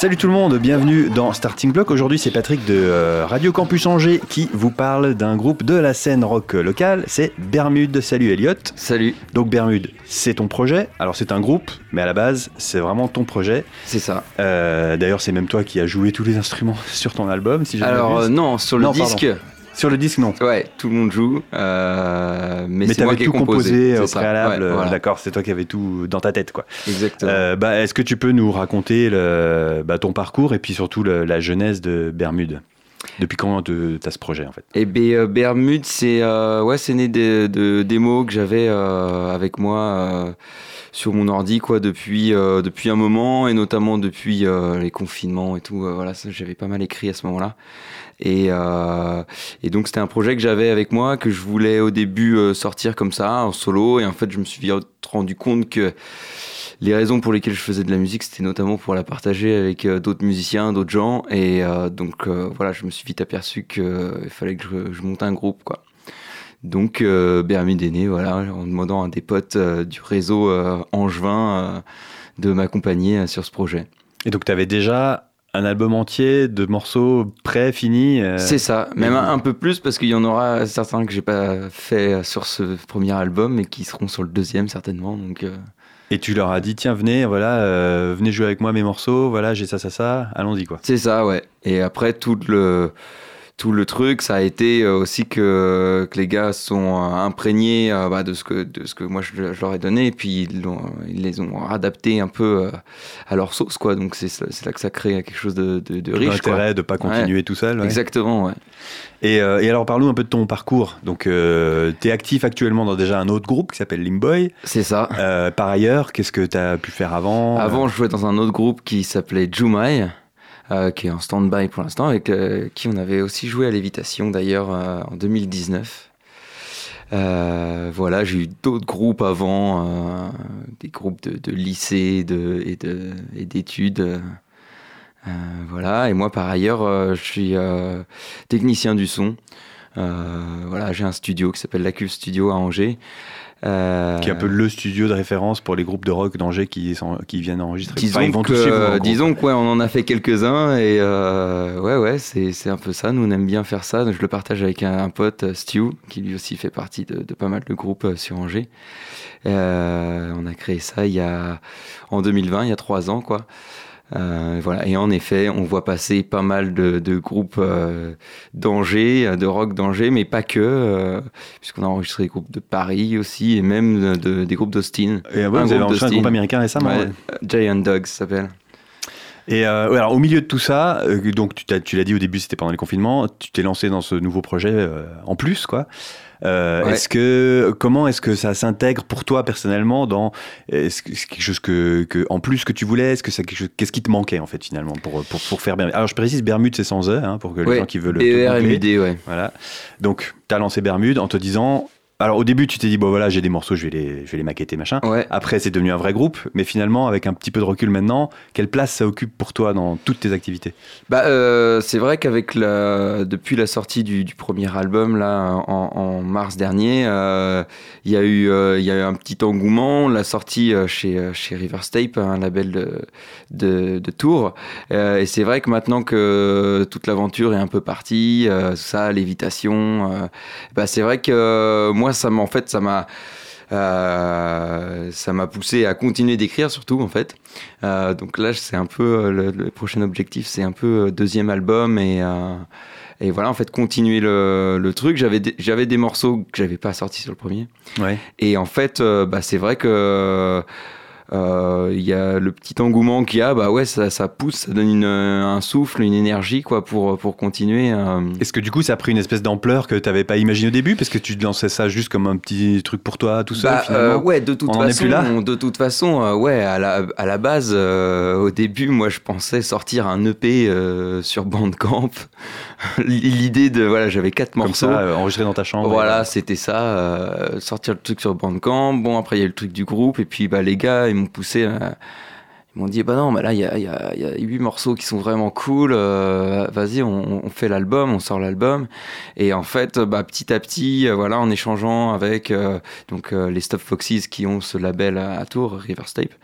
Salut tout le monde, bienvenue dans Starting Block. Aujourd'hui, c'est Patrick de euh, Radio Campus Angers qui vous parle d'un groupe de la scène rock locale. C'est Bermude. Salut Elliot. Salut. Donc Bermude, c'est ton projet. Alors c'est un groupe, mais à la base, c'est vraiment ton projet. C'est ça. Euh, D'ailleurs, c'est même toi qui as joué tous les instruments sur ton album, si Alors euh, non, sur le Non, disque. Sur le disque, non. Ouais, tout le monde joue, euh, mais, Mais c'est moi t'avais qui ai tout composé, C'est au ça, préalable. ouais, voilà, D'accord, c'est toi qui avais tout dans ta tête, quoi. Exactement. Euh, bah, Est-ce que tu peux nous raconter le, bah, ton parcours et puis surtout le- la genèse de Bermude? Depuis quand tu as ce projet en fait? Ben, euh, Bermude, c'est euh, ouais, c'est né de, de démos que j'avais euh, avec moi euh, sur mon ordi quoi depuis euh, depuis un moment et notamment depuis euh, les confinements et tout. euh, voilà, j'avais pas mal écrit à ce moment-là. Et, et donc c'était un projet que j'avais avec moi que je voulais au début sortir comme ça en solo et en fait je me suis vite rendu compte que les raisons pour lesquelles je faisais de la musique c'était notamment pour la partager avec d'autres musiciens, d'autres gens et donc voilà je me suis vite aperçu qu'il fallait que je, je monte un groupe quoi. Donc euh, Bermude est né voilà en demandant à des potes euh, du réseau euh, angevin euh, de m'accompagner sur ce projet. Et donc tu avais déjà un album entier de morceaux prêts, finis euh, C'est ça, même un, un peu plus parce qu'il y en aura certains que j'ai pas fait sur ce premier album et qui seront sur le deuxième certainement. Donc euh, Et tu leur as dit tiens venez voilà euh, venez jouer avec moi mes morceaux voilà j'ai ça ça ça allons-y quoi. c'est ça, ouais. Et après tout le tout le truc, ça a été euh, aussi que, que les gars sont euh, imprégnés euh, bah, de ce que de ce que moi je, je leur ai donné et puis ils, les ont adaptés un peu euh, à leur sauce quoi. Donc c'est là que ça crée quelque chose de, de, de riche. L'intérêt de pas continuer tout seul. ouais. Exactement, ouais. Et, euh, et alors parlons un peu de ton parcours. Donc euh, tu es actif actuellement dans déjà un autre groupe qui s'appelle Limboy. C'est ça. Euh, par ailleurs qu'est-ce que tu as pu faire avant? Avant, je jouais dans un autre groupe qui s'appelait Jumai, euh, qui est en stand-by pour l'instant, avec qui on avait aussi joué à Lévitation d'ailleurs euh, en 2019. Euh, voilà, j'ai eu d'autres groupes avant, des groupes de, de lycée et de- et d'études. voilà, et moi par ailleurs, je suis technicien du son. Voilà, j'ai un studio qui s'appelle La Cuve Studio à Angers. Euh, qui est un peu le studio de référence pour les groupes de rock d'Angers qui, sont- qui viennent enregistrer. Disons, Enfin, que, gros. disons que ouais, on en a fait quelques-uns et euh, ouais, ouais, c'est, un peu ça. Nous, on aime bien faire ça. Donc, je le partage avec un, un pote, euh, Stu, qui lui aussi fait partie de, de pas mal de groupes euh, sur Angers. Euh, on a créé ça il y a, en 2020, il y a trois ans, quoi. Euh, voilà. Et en effet, on voit passer pas mal de, de groupes euh, d'Angers, de rock d'Angers, mais pas que, euh, puisqu'on a enregistré des groupes de Paris aussi, et même de- des groupes d'Austin. Et ouais, vous avez enregistré un groupe américain récemment. Ouais, ouais. Giant Dogs s'appelle. Et euh, alors au milieu de tout ça, euh, donc tu, l'as dit au début, c'était pendant les confinements, tu t'es lancé dans ce nouveau projet euh, en plus, quoi. Euh, Ouais. Est-ce que comment est-ce que ça s'intègre pour toi personnellement dans est-ce que c'est quelque chose que, que en plus que tu voulais est-ce que chose qu'est-ce qui te manquait en fait finalement pour pour, pour faire Bermude? Alors je précise Bermude c'est sans e hein, pour que les Ouais, gens qui veulent te BERMUD, googler. ouais. Voilà. Donc, tu as lancé Bermude en te disant. Alors, au début, tu t'es dit, bon, voilà, j'ai des morceaux, je vais les, je vais les maqueter, machin. Ouais. Après, c'est devenu un vrai groupe. Mais finalement, avec un petit peu de recul maintenant, quelle place ça occupe pour toi dans toutes tes activités? Bah, euh, c'est vrai qu'avec la, depuis la sortie du, du premier album là en, en mars dernier, euh, il y a eu, euh, y a eu un petit engouement. L'a sorti euh, chez chez Riverstape, un label de de, de Tours. Et c'est vrai que maintenant que toute l'aventure est un peu partie, euh, ça, l'évitation, bah c'est vrai que euh, moi ça m'a en fait ça m'a euh, ça m'a poussé à continuer d'écrire surtout en fait. Euh, donc là c'est un peu euh, le, le prochain objectif, c'est un peu deuxième album et euh, et voilà en fait continuer le, le truc. J'avais des, j'avais des morceaux que j'avais pas sortis sur le premier Ouais. et en fait bah c'est vrai que il y a le petit engouement qu'il y a, bah ouais, ça, ça pousse, ça donne une, un souffle, une énergie quoi pour pour continuer. euh. Est-ce que du coup, ça a pris une espèce d'ampleur que tu n'avais pas imaginé au début? Parce que tu lançais ça juste comme un petit truc pour toi, tout seul, Bah, finalement? euh, ouais, de toute On façon, de toute façon, euh, ouais, à la, à la base, euh, au début, moi, je pensais sortir un EP euh, sur Bandcamp. L'idée de, voilà, j'avais quatre Comme morceaux. ça, euh, enregistré dans ta chambre. Voilà, c'était ça, euh, sortir le truc sur Bandcamp. Bon, après, il y a eu le truc du groupe, et puis bah, les gars, ils m'ont poussé, à, Ils m'ont dit, bah non, mais là, il y a, y, a, y a, huit morceaux qui sont vraiment cool. Euh, vas-y, on, fait l'album, on sort l'album. Et en fait, bah, petit à petit, euh, voilà, en échangeant avec euh, donc les Stop Foxes qui ont ce label à, Tours, River Tape,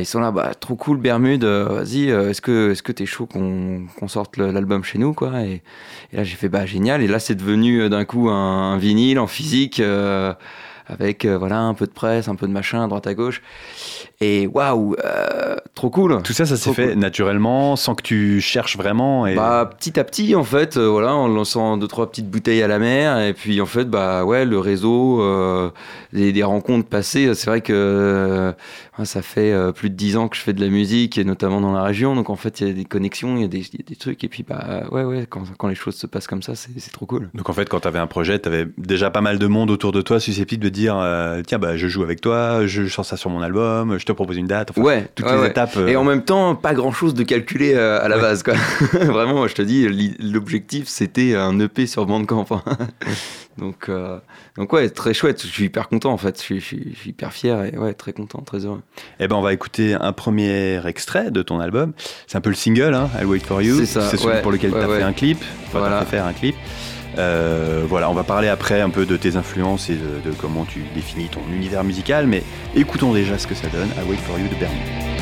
ils sont là, bah, trop cool, Bermude. Vas-y, est-ce que que t'es chaud qu'on sorte l'album chez nous, quoi? Et, là, j'ai fait, bah génial. Et là, c'est devenu d'un coup un, vinyle en physique avec voilà un peu de presse, un peu de machin à droite à gauche. Et waouh, euh, trop cool. Tout ça, ça s'est fait naturellement, sans que tu cherches vraiment. Et... Bah, petit à petit, en fait, euh, voilà, en lançant deux trois petites bouteilles à la mer, et puis en fait, bah ouais, le réseau, euh, des, rencontres passées. C'est vrai que ça fait plus de dix ans que je fais de la musique, et notamment dans la région. Donc en fait, il y a des connexions, il y, a des trucs, et puis bah ouais, ouais, quand, quand les choses se passent comme ça, c'est trop cool. Donc en fait, quand tu avais un projet, tu avais déjà pas mal de monde autour de toi susceptible de dire, tiens, bah je joue avec toi, je sors ça sur mon album, je te propose une date. ouais, toutes les étapes. Et en euh, même temps, pas grand chose de calculé euh, à la base. Quoi. Vraiment, je te dis, l'objectif c'était un EP sur Bandcamp. Donc, euh, donc ouais, très chouette. Je suis hyper content en fait. Je suis, je suis, hyper fier et ouais, très content, très heureux. Eh ben, on va écouter un premier extrait de ton album. C'est un peu le single, hein, I'll Wait for You. C'est ça. C'est celui pour lequel tu as fait un clip. Enfin, voilà. fait faire un clip. Euh, voilà, on va parler après un peu de tes influences et de, comment tu définis ton univers musical, mais écoutons déjà ce que ça donne à Wait for You de Bernie.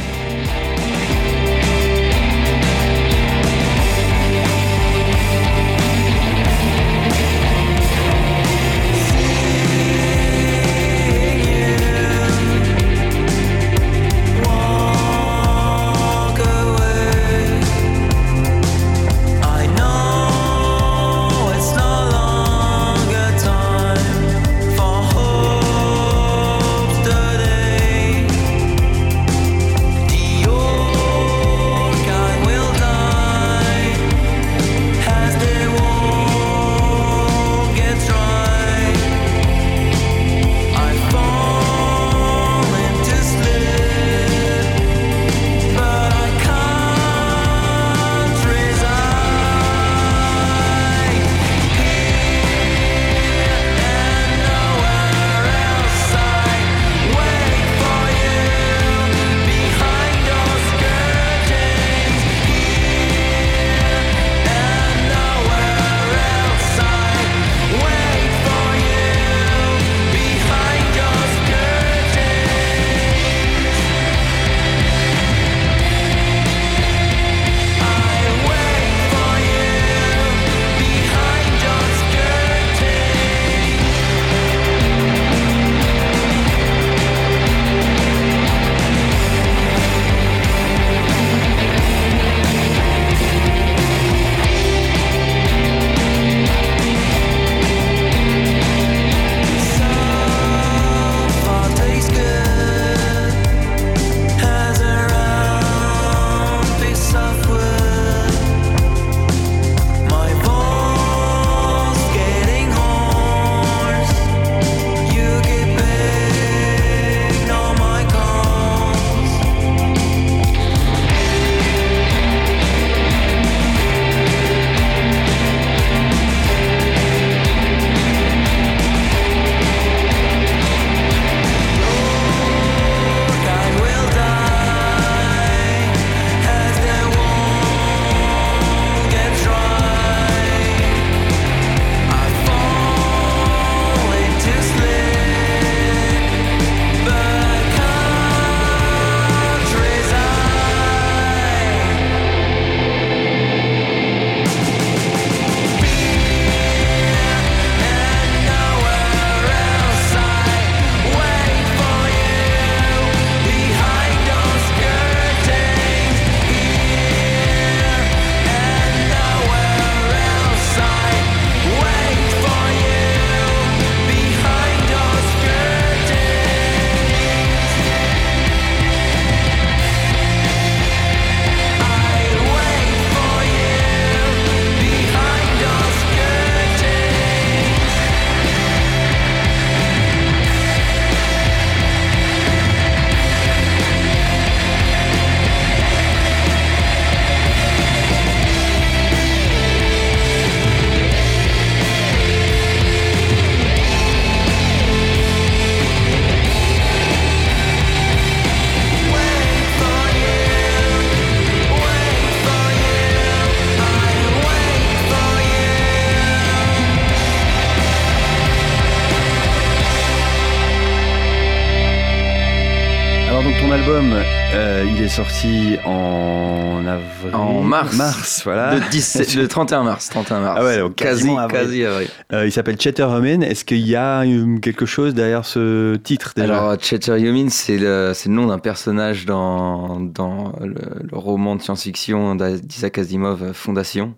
Album, euh, il est sorti en avril. En mars. Mars, voilà. Le, le 31 mars. 31 mars. Ah ouais, donc quasi, avril. quasi avril. Euh, il s'appelle Chatter Human. Est-ce qu'il y a euh, quelque chose derrière ce titre déjà? Alors, Chatter Human, c'est le, nom d'un personnage dans, dans le, le roman de science-fiction d'Isaac Asimov, Fondation.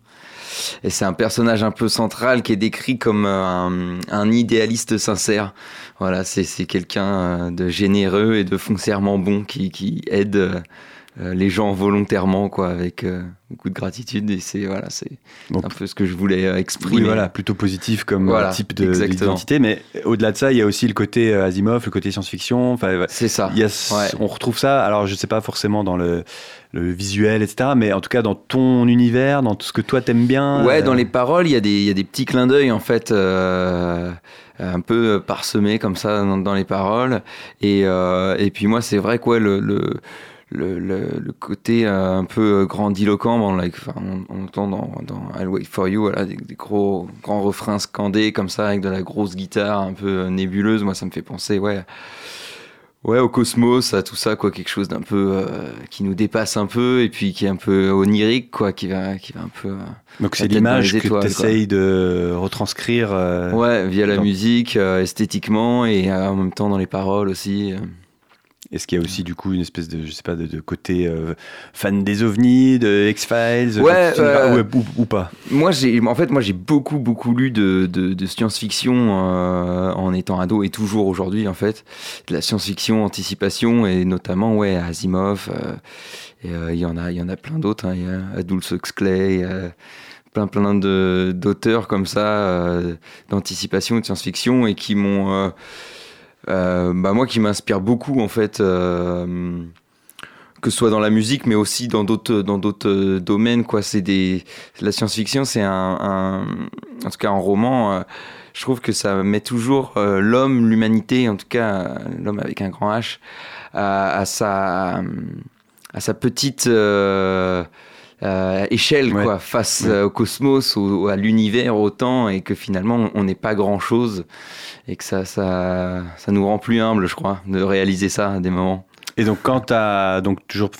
Et c'est un personnage un peu central qui est décrit comme un, un idéaliste sincère. Voilà, c'est, quelqu'un de généreux et de foncièrement bon qui, qui aide euh, les gens volontairement, quoi, avec euh, beaucoup de gratitude. Et c'est voilà, c'est un peu ce que je voulais euh, exprimer. Oui, voilà, plutôt positif comme Voilà, euh, type d'identité. Mais au-delà de ça, il y a aussi le côté euh, Asimov, le côté science-fiction. C'est ça. Il y a ce- Ouais. On retrouve ça, alors je sais pas forcément dans le, le visuel, etc., mais en tout cas dans ton univers, dans tout ce que toi t'aimes bien. Ouais, euh, dans les paroles, il y, a des- il y a des petits clins d'œil en fait, euh, un peu parsemés comme ça dans, les paroles. Et, euh, et puis moi, c'est vrai ouais, le, le, le, le- le côté euh, un peu grandiloquent, bon, like, on, on entend dans, dans I'll Wait For You, voilà, des, des gros grands refrains scandés comme ça, avec de la grosse guitare un peu nébuleuse. Moi, ça me fait penser, ouais. Ouais, au cosmos, à tout ça, quoi, quelque chose d'un peu euh, qui nous dépasse un peu et puis qui est un peu onirique, quoi, qui va, qui va un peu. euh, Donc c'est l'image que tu essayes de retranscrire. euh, Ouais, via la musique, euh, esthétiquement et euh, en même temps dans les paroles aussi. Est-ce qu'il y a aussi du coup une espèce de, je sais pas, de, de côté euh, fan des ovnis, de X-Files, Ouais, euh, ou, ou- ou pas? Moi, j'ai, en fait, moi, j'ai beaucoup, beaucoup lu de, de, de science-fiction euh, en étant ado et toujours aujourd'hui, en fait, de la science-fiction, anticipation et notamment, ouais, Asimov. euh, et il y en a, il y en a plein d'autres. hein, Il y a Huxley. plein plein de d'auteurs comme ça euh, d'anticipation et de science-fiction et qui m'ont euh, bah moi qui m'inspire beaucoup en fait euh, que ce soit dans la musique mais aussi dans d'autres dans d'autres euh, domaines quoi. C'est des la science-fiction c'est un, en tout cas en roman euh, je trouve que ça met toujours euh, l'homme l'humanité en tout cas euh, l'homme avec un grand H à sa à sa petite euh, échelle Ouais. quoi face Ouais. euh, au cosmos au- à l'univers autant et que finalement on n'est pas grand chose et que ça, ça, ça nous rend plus humbles, je crois, de réaliser ça à des moments. Et donc quand tu as donc toujours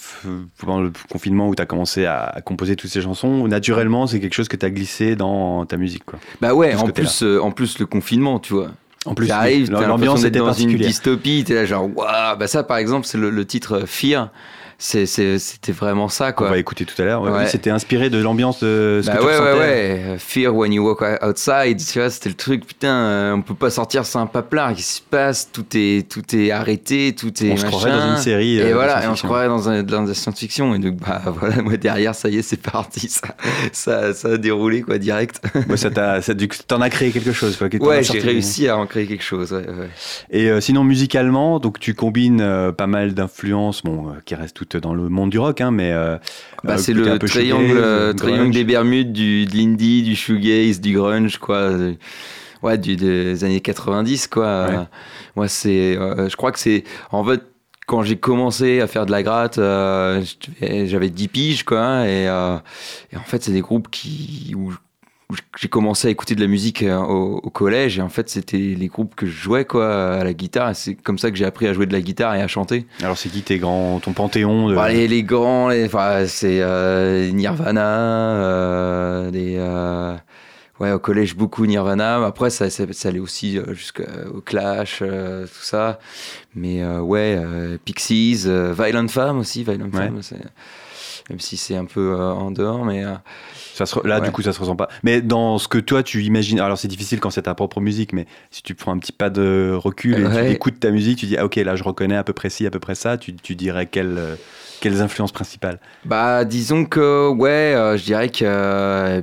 pendant le confinement où tu as commencé à, composer toutes ces chansons, naturellement c'est quelque chose que tu as glissé dans ta musique quoi. Bah ouais, en plus, euh, en plus le confinement, tu vois. En plus, l'ambiance était dans une dystopie, t'es là genre, waouh, bah ça par exemple, c'est le, le titre euh, Fear, c'était vraiment ça quoi. va écouter tout à l'heure. Ouais, Ouais. oui, C'était inspiré de l'ambiance de ce Bah que tu ouais, ouais, ouais. Fear when you walk outside, tu vois, c'était le truc, putain, euh, on peut pas sortir sans un paplard, qu'est-ce qui se passe? Tout est, tout est arrêté, tout est On se croirait machin. dans une série. Et euh, voilà, et on se croirait dans, un, dans la science-fiction. Et donc, bah voilà, moi derrière, ça y est, c'est parti. Ça, ça, ça a déroulé, quoi, direct. Ouais, ça t'a, t'en as créé quelque chose. Quoi, que Ouais, j'ai réussi à en créer quelque chose. Ouais, ouais. Et euh, sinon, musicalement, donc tu combines euh, pas mal d'influences, bon, euh, qui restent toutes dans le monde du rock, hein, mais euh, Bah, euh, c'est le triangle, shoegaze, euh, triangle des Bermudes, du, de l'indie, du shoegaze, du grunge, quoi. ouais, du, des années 90, quoi. Ouais. Moi, c'est, euh, je crois que c'est, en fait, quand j'ai commencé à faire de la gratte, euh, j'avais- j'avais 10 piges, quoi. Et, et en fait, c'est des groupes qui, où j'ai commencé à écouter de la musique euh, au, au collège. Et en fait, c'était les groupes que je jouais, quoi, à la guitare. C'est comme ça que j'ai appris à jouer de la guitare et à chanter. Alors, c'est qui tes grands, ton panthéon de... Bah, les, les grands, les- enfin, c'est euh, Nirvana, euh, euh, ouais, au collège beaucoup Nirvana. Après, ça, ça, ça allait aussi jusqu'au Clash, tout ça. Mais ouais, Pixies, Violent Femmes aussi, Violent Ouais. Femmes, c'est- même si c'est un peu euh, en dehors, mais euh, Ça se re- Là, Ouais. du coup, ça se ressent pas. Mais dans ce que toi, tu imagines, alors c'est difficile quand c'est ta propre musique, mais si tu prends un petit pas de recul et Ouais. tu écoutes ta musique, tu dis, ah, ok, là, je reconnais à peu près ci, à peu près ça, tu, tu dirais quelles, euh, quelles influences principales? Bah disons que ouais, je dirais que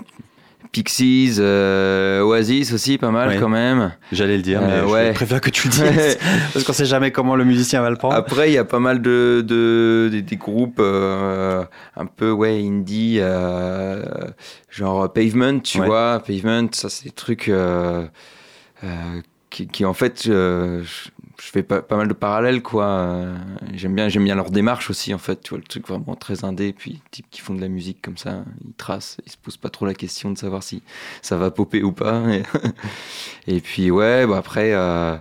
Pixies, euh, Oasis aussi, pas mal Ouais. quand même. J'allais le dire, mais Euh, je ouais. préfère que tu le dises. Ouais. Parce qu'on sait jamais comment le musicien va le prendre. Après, il y a pas mal de, de des, des groupes euh, un peu ouais indie, genre Pavement, tu vois. Pavement, ça c'est des trucs qui, qui, en fait, je, je fais pas, pas mal de parallèles quoi. Euh, J'aime bien, j'aime bien leur démarche aussi en fait. Tu vois le truc vraiment très indé, puis types qui font de la musique comme ça, ils tracent, ils se posent pas trop la question de savoir si ça va popper ou pas. Et, et puis ouais, bah après. Euh,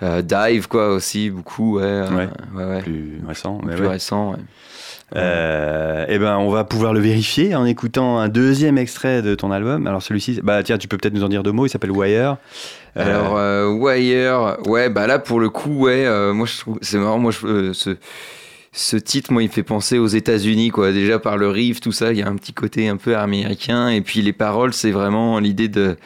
Dive, quoi, aussi, beaucoup, ouais. ouais. Plus récent. plus récent, ouais. Euh, eh ben, on va pouvoir le vérifier en écoutant un deuxième extrait de ton album. Alors celui-ci, bah tiens, tu peux peut-être nous en dire deux mots. Il s'appelle Wire. Alors euh, Wire, ouais, bah là pour le coup, ouais, euh, moi je trouve c'est marrant. Moi, ce, ce titre, moi, il me fait penser aux États-Unis, quoi. Déjà par le riff, tout ça, il y a un petit côté un peu américain. Et puis les paroles, c'est vraiment l'idée de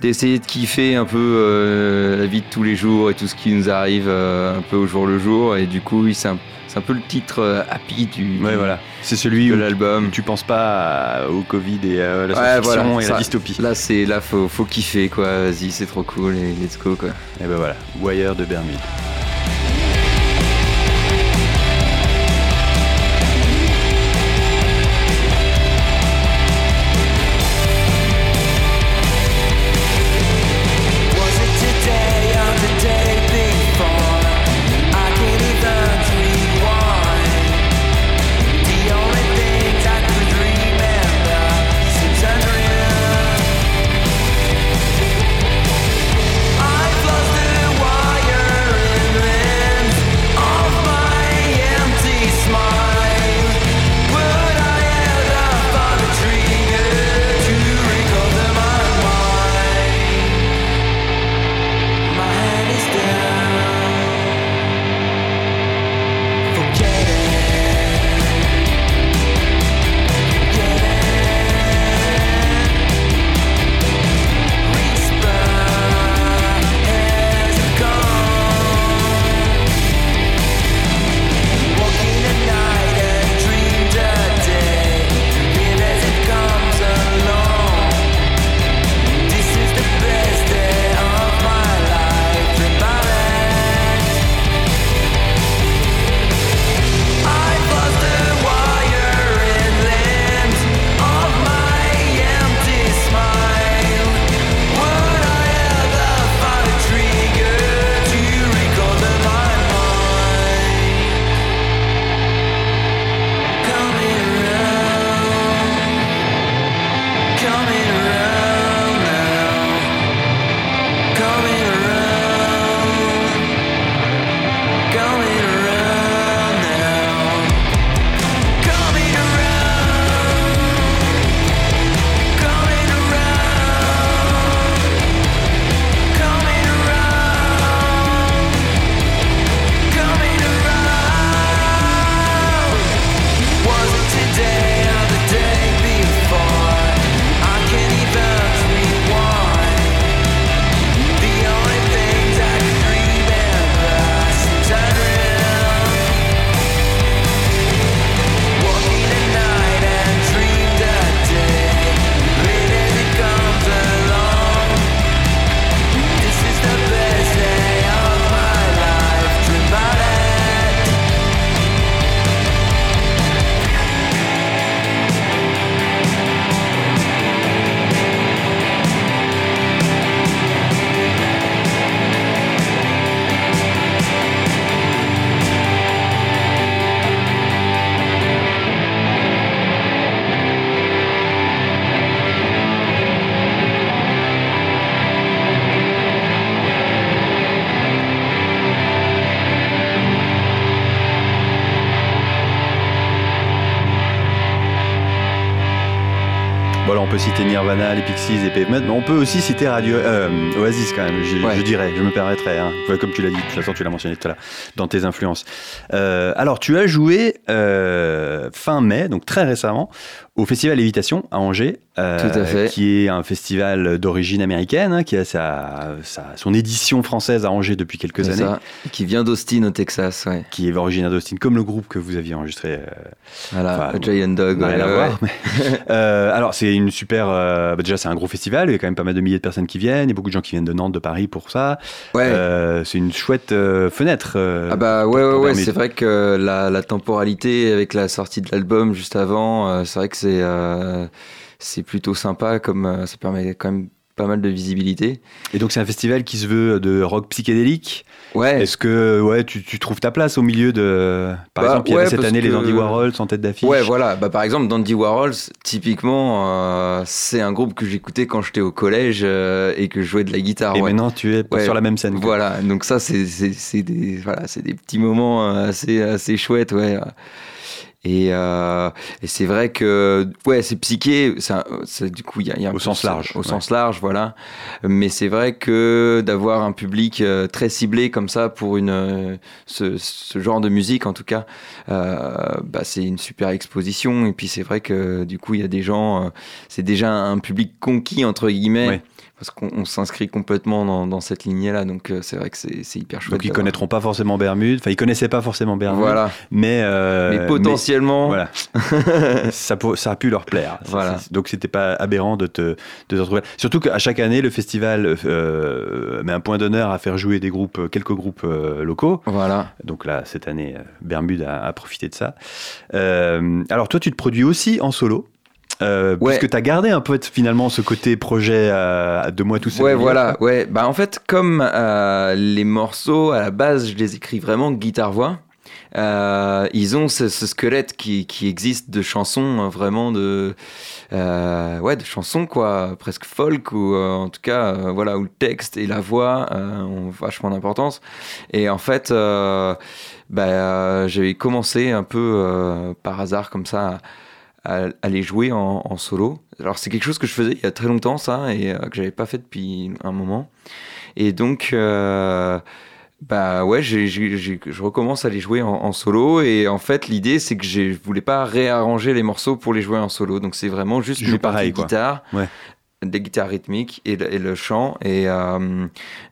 d'essayer de kiffer un peu la vie de tous les jours et tout ce qui nous arrive un peu au jour le jour. Et du coup, c'est un c'est un peu le titre euh, happy du, ouais, voilà. C'est celui de l'album. Tu penses pas au Covid et à la science-fiction et à la dystopie. Là, c'est là faut, faut kiffer quoi. Vas-y, c'est trop cool et let's go quoi. Et ben voilà, Wire de Bermude. Citer Nirvana, les Pixies et Pavement, mais on peut aussi citer Radio euh, Oasis quand même, je, dirais, je me permettrais. Hein. Comme tu l'as dit, de toute façon tu l'as mentionné tout à l'heure, dans tes influences. Euh, alors tu as joué euh, fin mai, donc très récemment, au Festival Lévitation à Angers, euh, qui est un festival d'origine américaine, hein, qui a sa, son édition française à Angers depuis quelques années. Ça. Qui vient d'Austin au Texas, ouais. Qui est originaire d'Austin, comme le groupe que vous aviez enregistré. Euh, voilà, Giant Dog. Ouais, voir, euh, alors c'est une super, bah, déjà c'est un gros festival, il y a quand même pas mal de milliers de personnes qui viennent, il y a beaucoup de gens qui viennent de Nantes, de Paris pour ça. Ouais. c'est une chouette fenêtre. ah bah ouais, ouais, ouais c'est vrai que la, la, temporalité avec la sortie de l'album juste avant, c'est vrai que c'est c'est plutôt sympa comme euh, ça permet quand même pas mal de visibilité. Et donc c'est un festival qui se veut de rock psychédélique. Ouais. Est-ce que ouais, tu, tu, trouves ta place au milieu de... Par bah, exemple, il y avait cette année les Andy Warhols en tête d'affiche. Ouais, voilà. Bah, par exemple, Dandy Warhols, typiquement, euh, c'est un groupe que j'écoutais quand j'étais au collège euh, et que je jouais de la guitare. Et maintenant, tu es sur la même scène. Voilà. Donc ça, c'est des, voilà, des petits moments assez, assez chouettes, ouais. Et, euh, et c'est vrai que ouais, c'est psyché. Ça, du coup, il y a, y a au sens large. Au sens large, voilà. Mais c'est vrai que d'avoir un public euh, très ciblé comme ça pour une euh, ce, ce genre de musique, en tout cas, euh, bah, c'est une super exposition. Et puis c'est vrai que du coup, il y a des gens. c'est déjà un public conquis entre guillemets parce qu'on s'inscrit complètement dans, cette lignée-là. Donc euh, c'est vrai que c'est hyper chouette. Donc ils connaîtront pas forcément Bermude, enfin ils connaissaient pas forcément Bermude, voilà. mais, euh, mais potentiellement, voilà, ça, ça, a pu leur plaire. Voilà. Donc c'était pas aberrant de te, de te retrouver. Surtout qu'à chaque année, le festival euh, met un point d'honneur à faire jouer des groupes, quelques groupes locaux. Voilà. Donc là, cette année, Bermude a, a profité de ça. alors toi, tu te produis aussi en solo. Euh, ouais. Puisque tu as gardé un peu finalement ce côté projet euh, de moi tout seul. Ouais, voilà. Ouais. Bah, en fait, comme euh, les morceaux, à la base, je les écris vraiment guitare-voix. Euh, ils ont ce, ce squelette qui, qui, existe de chansons hein, vraiment de ouais de chansons quoi presque folk ou en tout cas voilà où le texte et la voix ont vachement d'importance et en fait bah, j'avais commencé un peu par hasard comme ça à, les jouer en, solo. Alors c'est quelque chose que je faisais il y a très longtemps ça et euh, que j'avais pas fait depuis un moment. Et donc euh, bah ouais, je recommence à les jouer en, solo et en fait l'idée c'est que je voulais pas réarranger les morceaux pour les jouer en solo. Donc c'est vraiment juste une pareil, guitare. Ouais des guitares rythmiques et le, et le chant. Et, euh,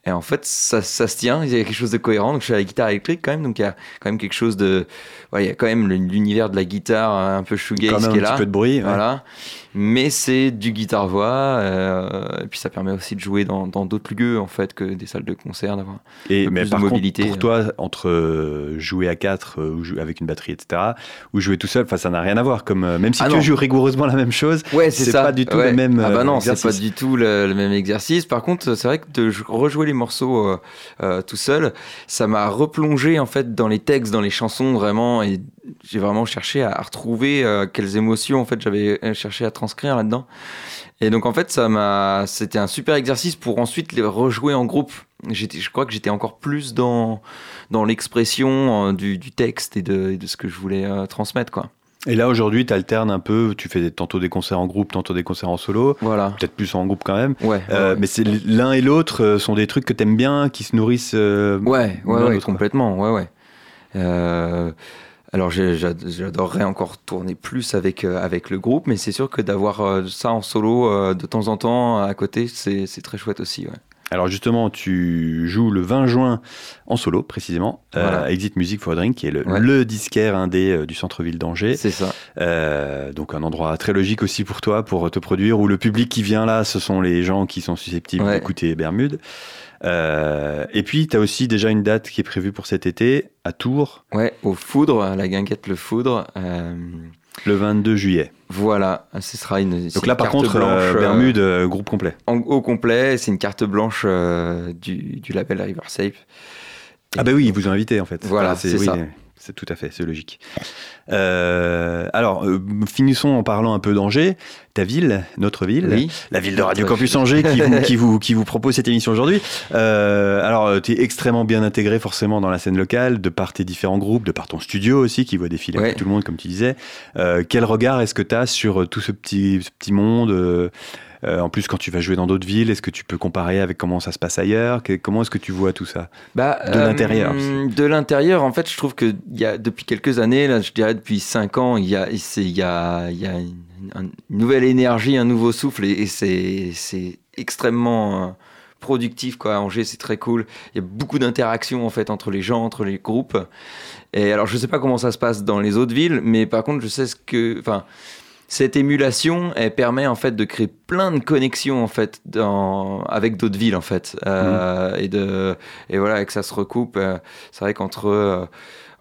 et, en fait, ça, ça, se tient. Il y a quelque chose de cohérent. Donc, je suis à la guitare électrique quand même. Donc, il y a quand même quelque chose de. Ouais, il y a quand même l'univers de la guitare un peu shoegaze qui est là. Un petit peu de bruit. Voilà mais c'est du guitare-voix, euh, et puis ça permet aussi de jouer dans d'autres lieux en fait que des salles de concert, d'avoir et mais plus par de mobilité. Contre, pour toi, entre euh, jouer à 4 euh, ou jouer avec une batterie, etc., ou jouer tout seul, ça n'a rien à voir. Comme même si ah tu joues rigoureusement la même chose, ouais, c'est pas du tout le même. Ah bah non, c'est pas du tout le, même exercice. Par contre, c'est vrai que de rejouer les morceaux tout seul, ça m'a replongé en fait dans les textes, dans les chansons vraiment, et j'ai vraiment cherché à, retrouver quelles émotions en fait j'avais cherché à transcrire là-dedans. Et donc en fait, ça m'a, c'était un super exercice pour ensuite les rejouer en groupe. J'étais, je crois que j'étais encore plus dans dans l'expression euh, du, texte et de, de, ce que je voulais euh, transmettre, quoi. Et là aujourd'hui, tu alternes un peu, tu fais tantôt des concerts en groupe, tantôt des concerts en solo. Voilà. Peut-être plus en groupe quand même. Ouais. Euh, mais c'est l'un et l'autre sont des trucs que t'aimes bien, qui se nourrissent. ouais, ouais, ouais complètement. Ouais, ouais. Euh, alors j'adorerais encore tourner plus avec, euh, avec le groupe, mais c'est sûr que d'avoir euh, ça en solo euh, de temps en temps à côté, c'est très chouette aussi. Alors justement, tu joues le 20 juin en solo, précisément, à Exit Music for a Drink, qui est le, disquaire indé du centre-ville d'Angers. C'est ça. donc un endroit très logique aussi pour toi, pour te produire, où le public qui vient là, ce sont les gens qui sont susceptibles d'écouter Bermude. Euh, et puis, tu as aussi déjà une date qui est prévue pour cet été à Tours. Ouais, au Foudre, à la guinguette Le Foudre. Euh, le 22 juillet. Voilà, ce sera une. Donc là, par contre, euh, Bermude, groupe complet. En, au complet, c'est une carte blanche du, du, label River Safe. ah, bah oui, ils vous ont invité en fait. Voilà, c'est ça. C'est tout à fait, c'est logique. Euh, alors, euh, finissons en parlant un peu d'Angers, ta ville, notre ville, la ville de Radio Campus Angers qui vous, qui, vous, qui vous propose cette émission aujourd'hui. Euh, alors, tu es extrêmement bien intégré forcément dans la scène locale, de par tes différents groupes, de par ton studio aussi qui voit défiler ouais. tout le monde, comme tu disais. quel regard est-ce que tu as sur tout ce petit, ce petit monde euh, en plus, quand tu vas jouer dans d'autres villes, est-ce que tu peux comparer avec comment ça se passe ailleurs? Comment est-ce que tu vois tout ça? Bah, De l'intérieur euh, De l'intérieur, en fait, je trouve que y a, depuis quelques années, là, je dirais depuis 5 ans, il y a, y a, y a une, nouvelle énergie, un nouveau souffle, et, c'est extrêmement... Euh, productif quoi. Angers, c'est très cool. Il y a beaucoup d'interactions en fait entre les gens, entre les groupes. Et alors, je sais pas comment ça se passe dans les autres villes, mais par contre, je sais ce que, enfin, cette émulation, elle permet en fait de créer plein de connexions en fait dans, avec d'autres villes en fait, euh, mmh. et de et voilà, et que ça se recoupe. Euh, c'est vrai qu'entre euh,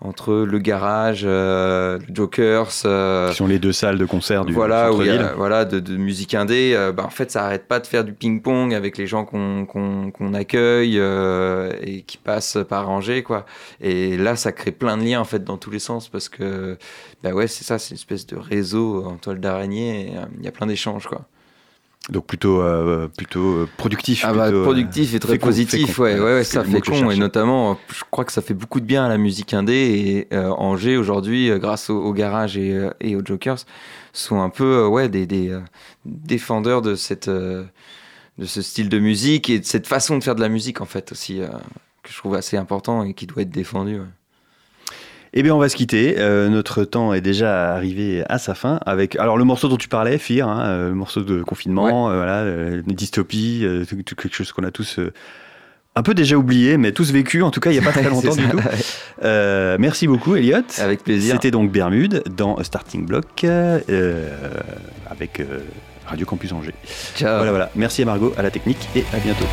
entre le garage, euh, Jokers. Euh, qui sont les deux salles de concert du voilà, voilà, de, musique indé. Euh, bah, en fait, ça arrête pas de faire du ping-pong avec les gens qu'on accueille et qui passent par Angers, quoi. Et là, ça crée plein de liens, en fait, dans tous les sens parce que, bah ouais, c'est ça, c'est une espèce de réseau en toile d'araignée. Il y a plein d'échanges, quoi. Donc plutôt euh, plutôt euh, productif. Ah bah, productif et très positif, ouais, ouais, ça fait con et notamment, je crois que ça fait beaucoup de bien à la musique indé et euh, Angers aujourd'hui, grâce au, garage et, et, aux Jokers, sont un peu ouais des, des défendeurs de cette de ce style de musique et de cette façon de faire de la musique en fait aussi que je trouve assez important et qui doit être défendu. Eh bien, on va se quitter. Euh, notre temps est déjà arrivé à sa fin. Avec alors le morceau dont tu parlais, Fear, hein, euh, le morceau de confinement, euh, voilà, une dystopie, quelque chose qu'on a tous un peu déjà oublié, mais tous vécu. En tout cas, il n'y a pas très longtemps du tout. merci beaucoup, Elliot. Avec plaisir. C'était donc Bermude dans Starting Block avec Radio Campus Angers. Ciao. Voilà, voilà. Merci à Margot, à la technique et à bientôt.